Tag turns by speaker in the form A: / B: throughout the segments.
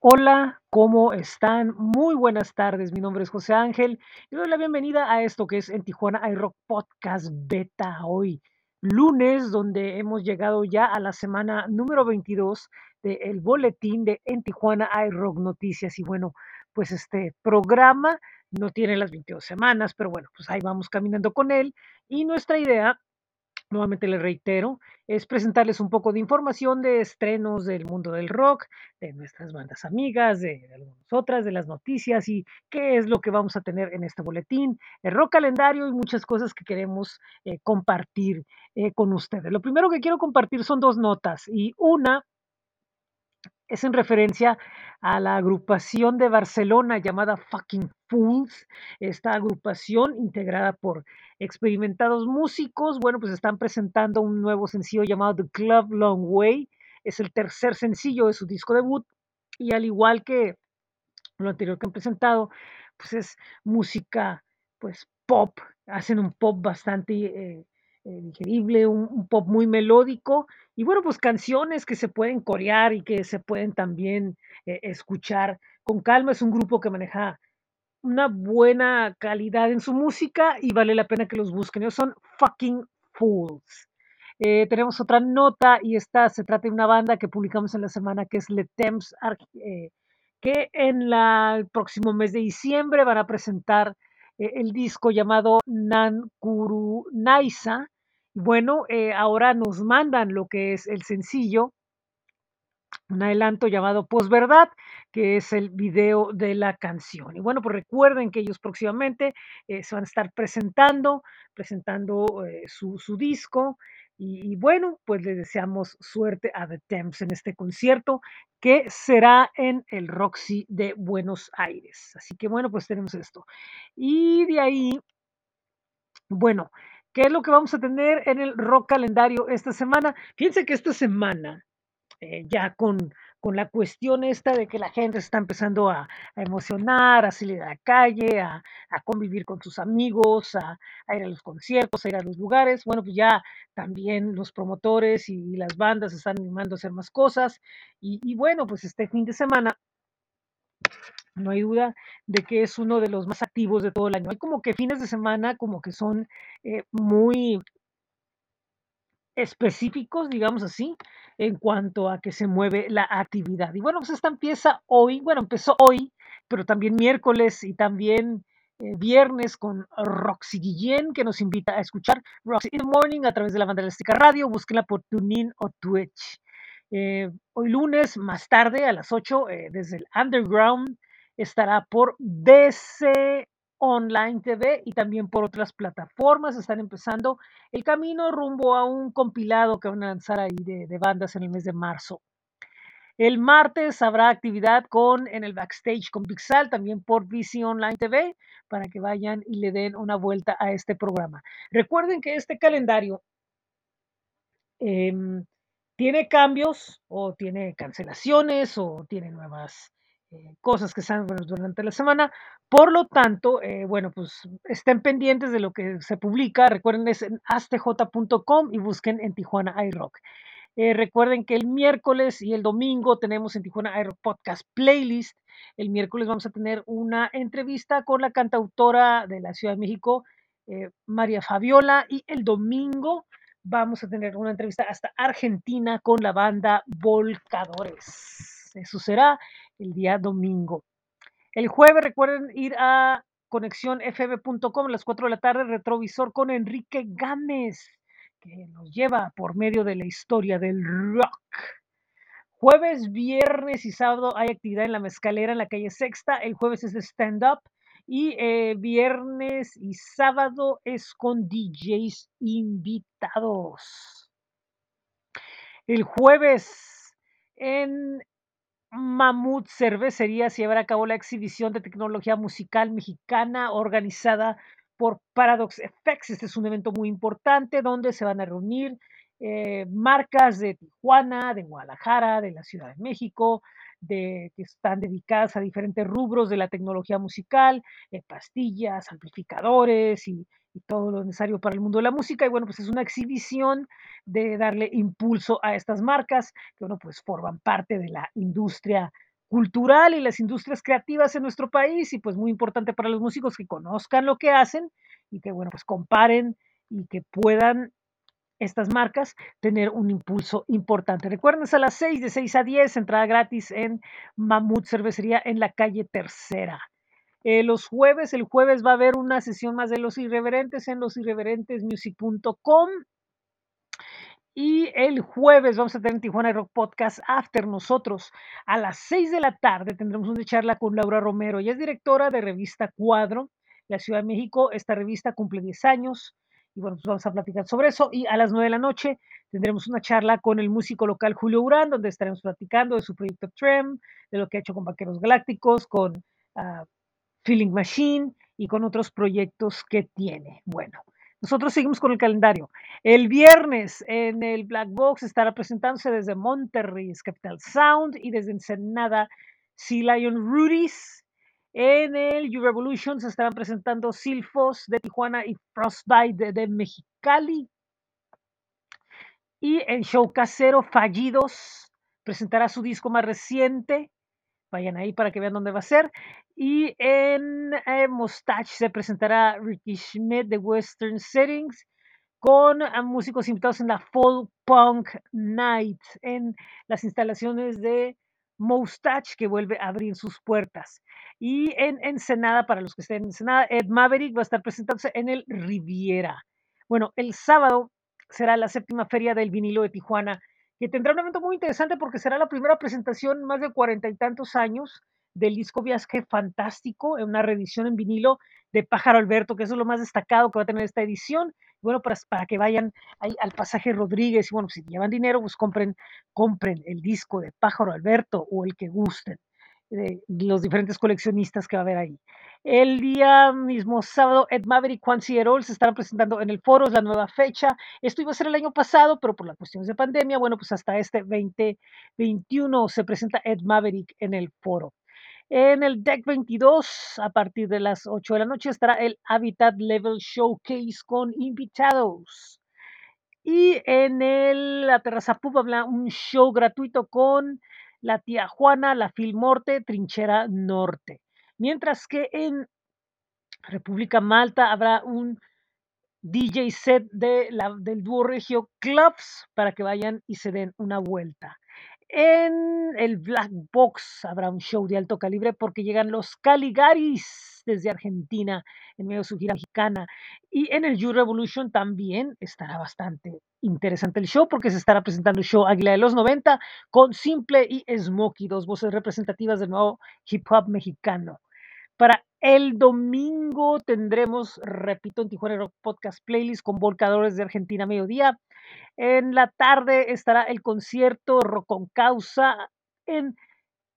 A: Hola, ¿cómo están? Muy buenas tardes. Mi nombre es José Ángel y doy la bienvenida a esto que es en Tijuana iRock Podcast Beta hoy, lunes, donde hemos llegado ya a la semana número 22 del boletín de En Tijuana iRock Noticias. Y bueno, pues este programa no tiene las 22 semanas, pero bueno, pues ahí vamos caminando con él. Y nuestra idea Nuevamente les reitero, es presentarles un poco de información de estrenos del mundo del rock, de nuestras bandas amigas, de algunas otras, de las noticias y qué es lo que vamos a tener en este boletín, el rock calendario y muchas cosas que queremos eh, compartir eh, con ustedes. Lo primero que quiero compartir son dos notas y una es en referencia a la agrupación de Barcelona llamada Fucking Fools. Esta agrupación, integrada por experimentados músicos, bueno, pues están presentando un nuevo sencillo llamado The Club Long Way. Es el tercer sencillo de su disco debut y al igual que lo anterior que han presentado, pues es música, pues pop, hacen un pop bastante eh, eh, digerible, un, pop muy melódico y bueno, pues canciones que se pueden corear y que se pueden también eh, escuchar con calma. Es un grupo que maneja una buena calidad en su música y vale la pena que los busquen. Ellos son fucking fools. Eh, tenemos otra nota y esta se trata de una banda que publicamos en la semana que es Le Temps, eh, que en el próximo mes de diciembre van a presentar eh, el disco llamado Nankuru Naisa. Bueno, eh, ahora nos mandan lo que es el sencillo un adelanto llamado Posverdad, que es el video de la canción. Y bueno, pues recuerden que ellos próximamente eh, se van a estar presentando, presentando eh, su, disco. Y, y bueno, pues les deseamos suerte a The Temps en este concierto que será en el Roxy de Buenos Aires. Así que bueno, pues tenemos esto. Y de ahí, bueno, ¿qué es lo que vamos a tener en el rock calendario esta semana? Fíjense que esta semana eh, ya con, con la cuestión esta de que la gente se está empezando a, emocionar, a salir a la calle, a, a convivir con sus amigos, a, ir a los conciertos, a ir a los lugares. Bueno, pues ya también los promotores y, las bandas están animando a hacer más cosas. Y, y bueno, pues este fin de semana no hay duda de que es uno de los más activos de todo el año. Hay como que fines de semana como que son eh, muy específicos, digamos así, en cuanto a que se mueve la actividad. Y bueno, pues esta empieza hoy, bueno, empezó hoy, pero también miércoles y también eh, viernes con Roxy Guillén, que nos invita a escuchar Roxy in the Morning a través de la banda elástica radio, búsquenla por TuneIn o Twitch. Eh, hoy lunes, más tarde, a las 8, eh, desde el Underground, estará por DC Online TV y también por otras plataformas. Están empezando el camino rumbo a un compilado que van a lanzar ahí de, bandas en el mes de marzo. El martes habrá actividad con en el backstage con Pixal, también por VC Online TV, para que vayan y le den una vuelta a este programa. Recuerden que este calendario em, tiene cambios o tiene cancelaciones o tiene nuevas cosas que bueno, durante la semana. Por lo tanto, eh, bueno, pues estén pendientes de lo que se publica. Recuerden, es en astj.com y busquen en Tijuana iRock. Eh, recuerden que el miércoles y el domingo tenemos en Tijuana iRock Podcast Playlist. El miércoles vamos a tener una entrevista con la cantautora de la Ciudad de México, eh, María Fabiola, y el domingo vamos a tener una entrevista hasta Argentina con la banda Volcadores. Eso será el día domingo. El jueves recuerden ir a conexionfb.com a las 4 de la tarde, retrovisor con Enrique Gámez, que nos lleva por medio de la historia del rock. Jueves, viernes y sábado hay actividad en la mezcalera en la calle Sexta. El jueves es de stand-up y eh, viernes y sábado es con DJs invitados. El jueves en Mamut Cervecería se llevará a cabo la exhibición de tecnología musical mexicana organizada por Paradox FX. Este es un evento muy importante donde se van a reunir eh, marcas de Tijuana, de Guadalajara, de la Ciudad de México, que están dedicadas a diferentes rubros de la tecnología musical, eh, pastillas, amplificadores y, todo lo necesario para el mundo de la música. Y bueno, pues es una exhibición de darle impulso a estas marcas que, bueno, pues forman parte de la industria cultural y las industrias creativas en nuestro país y pues muy importante para los músicos que conozcan lo que hacen y que bueno, pues comparen y que puedan estas marcas tener un impulso importante. Recuerden, a las 6, de 6 a 10, entrada gratis en Mamut Cervecería en la calle Tercera. Eh, los jueves, el jueves va a haber una sesión más de Los Irreverentes en losirreverentesmusic.com. Y el jueves vamos a tener Tijuana Rock Podcast After nosotros. A las 6 de la tarde tendremos una charla con Laura Romero. Ella es directora de revista Cuadro, la Ciudad de México. Esta revista cumple 10 años. Y bueno, pues vamos a platicar sobre eso. Y a las 9 de la noche tendremos una charla con el músico local Julio Urán, donde estaremos platicando de su proyecto Trem, de lo que ha hecho con Vaqueros Galácticos, con uh, Feeling Machine y con otros proyectos que tiene. Bueno, nosotros seguimos con el calendario. El viernes en el Black Box estará presentándose desde Monterrey, Capital Sound, y desde Ensenada, Sea Lion Rudy's. En el U Revolution se estarán presentando Silfos de Tijuana y Frostbite de, de Mexicali. Y en Show Casero Fallidos presentará su disco más reciente, Vayan ahí para que vean dónde va a ser. Y en eh, se presentará Ricky Schmidt de Western Settings con a músicos invitados en la Fall Punk Night en las instalaciones de Mustache que vuelve a abrir sus puertas. Y en Ensenada, para los que estén en Ensenada, Ed Maverick va a estar presentándose en el Riviera. Bueno, el sábado será la séptima feria del vinilo de Tijuana que tendrá un evento muy interesante porque será la primera presentación en más de cuarenta y tantos años del disco Viaje Fantástico, en una reedición en vinilo de Pájaro Alberto, que eso es lo más destacado que va a tener esta edición. Bueno, para, para que vayan ahí al pasaje Rodríguez y bueno, si llevan dinero, pues compren, compren el disco de Pájaro Alberto o el que gusten de los diferentes coleccionistas que va a haber ahí. El día mismo sábado, Ed Maverick, Juan Cierol se estarán presentando en el foro, es la nueva fecha. Esto iba a ser el año pasado, pero por las cuestiones de pandemia, bueno, pues hasta este 2021 se presenta Ed Maverick en el foro. En el Deck 22, a partir de las 8 de la noche, estará el Habitat Level Showcase con invitados. Y en el, la Terraza Pub habla un show gratuito con la tía Juana, la Filmorte, Trinchera Norte. Mientras que en República Malta habrá un DJ set de la, del dúo regio Clubs para que vayan y se den una vuelta. En el Black Box habrá un show de alto calibre porque llegan los Caligaris desde Argentina en medio de su gira mexicana. Y en el You Revolution también estará bastante interesante el show porque se estará presentando el show Águila de los 90 con Simple y Smokey, dos voces representativas del nuevo hip hop mexicano. Para el domingo tendremos, repito, en Tijuana Rock Podcast Playlist con Volcadores de Argentina mediodía. En la tarde estará el concierto Rock con Causa en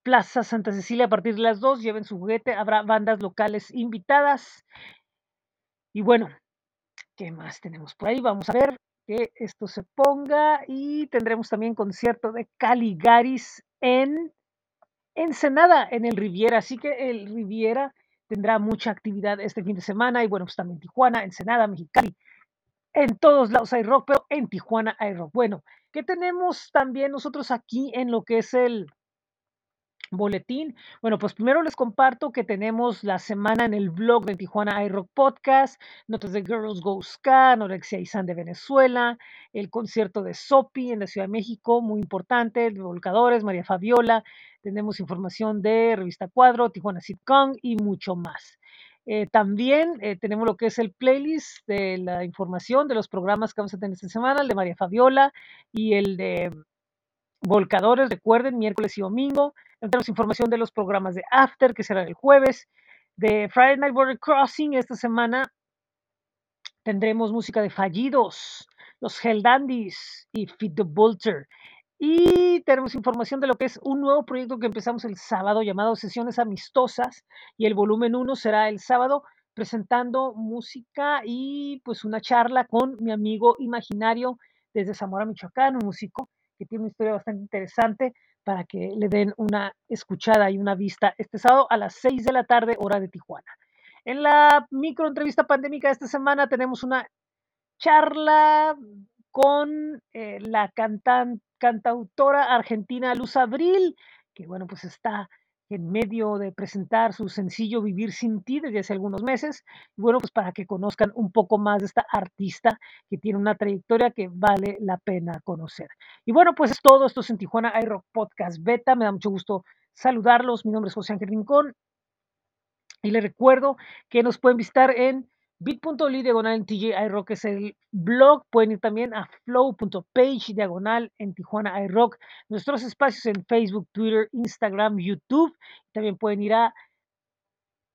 A: Plaza Santa Cecilia a partir de las 2. Lleven su juguete, habrá bandas locales invitadas. Y bueno, ¿qué más tenemos por ahí? Vamos a ver que esto se ponga y tendremos también concierto de Caligaris en Ensenada, en el Riviera. Así que el Riviera tendrá mucha actividad este fin de semana y bueno, pues también Tijuana, Ensenada, Mexicali. En todos lados hay rock, pero en Tijuana hay rock. Bueno, ¿qué tenemos también nosotros aquí en lo que es el boletín. Bueno, pues primero les comparto que tenemos la semana en el blog de Tijuana iRock Podcast, notas de Girls Go Ska, Norexia y San de Venezuela, el concierto de Sopi en la Ciudad de México, muy importante, Volcadores, María Fabiola, tenemos información de Revista Cuadro, Tijuana Sitcom y mucho más. Eh, también eh, tenemos lo que es el playlist de la información de los programas que vamos a tener esta semana, el de María Fabiola y el de Volcadores, recuerden, miércoles y domingo. Tenemos información de los programas de After, que será el jueves. De Friday Night Border Crossing, esta semana tendremos música de Fallidos, los Hell Dandies y Fit the Bolter. Y tenemos información de lo que es un nuevo proyecto que empezamos el sábado llamado Sesiones Amistosas y el volumen 1 será el sábado presentando música y pues una charla con mi amigo imaginario desde Zamora, Michoacán, un músico que tiene una historia bastante interesante para que le den una escuchada y una vista este sábado a las 6 de la tarde, hora de Tijuana. En la micro entrevista pandémica de esta semana tenemos una charla con eh, la cantautora argentina Luz Abril, que bueno, pues está en medio de presentar su sencillo Vivir sin ti desde hace algunos meses. Y bueno, pues para que conozcan un poco más de esta artista que tiene una trayectoria que vale la pena conocer. Y bueno, pues es todo. Esto es en Tijuana iRock Podcast Beta. Me da mucho gusto saludarlos. Mi nombre es José Ángel Rincón. Y les recuerdo que nos pueden visitar en bit.ly diagonal en TJ iRock es el blog. Pueden ir también a flow.page diagonal en Tijuana iRock. Nuestros espacios en Facebook, Twitter, Instagram, YouTube. También pueden ir a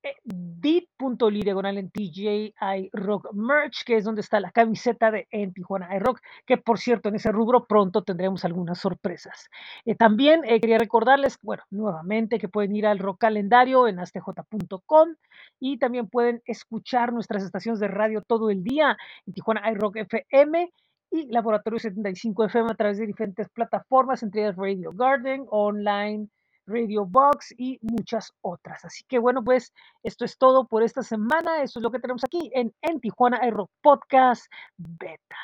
A: eh, bit.ly diagonal en TJI Rock Merch, que es donde está la camiseta de en Tijuana iRock, que por cierto en ese rubro pronto tendremos algunas sorpresas. Eh, también eh, quería recordarles, bueno, nuevamente que pueden ir al rock calendario en astj.com y también pueden escuchar nuestras estaciones de radio todo el día en Tijuana iRock FM y Laboratorio 75 FM a través de diferentes plataformas, entre ellas Radio Garden, online, Radio Box y muchas otras. Así que bueno, pues esto es todo por esta semana. Eso es lo que tenemos aquí en, en Tijuana Aero Podcast Beta.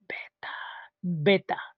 A: Beta. Beta.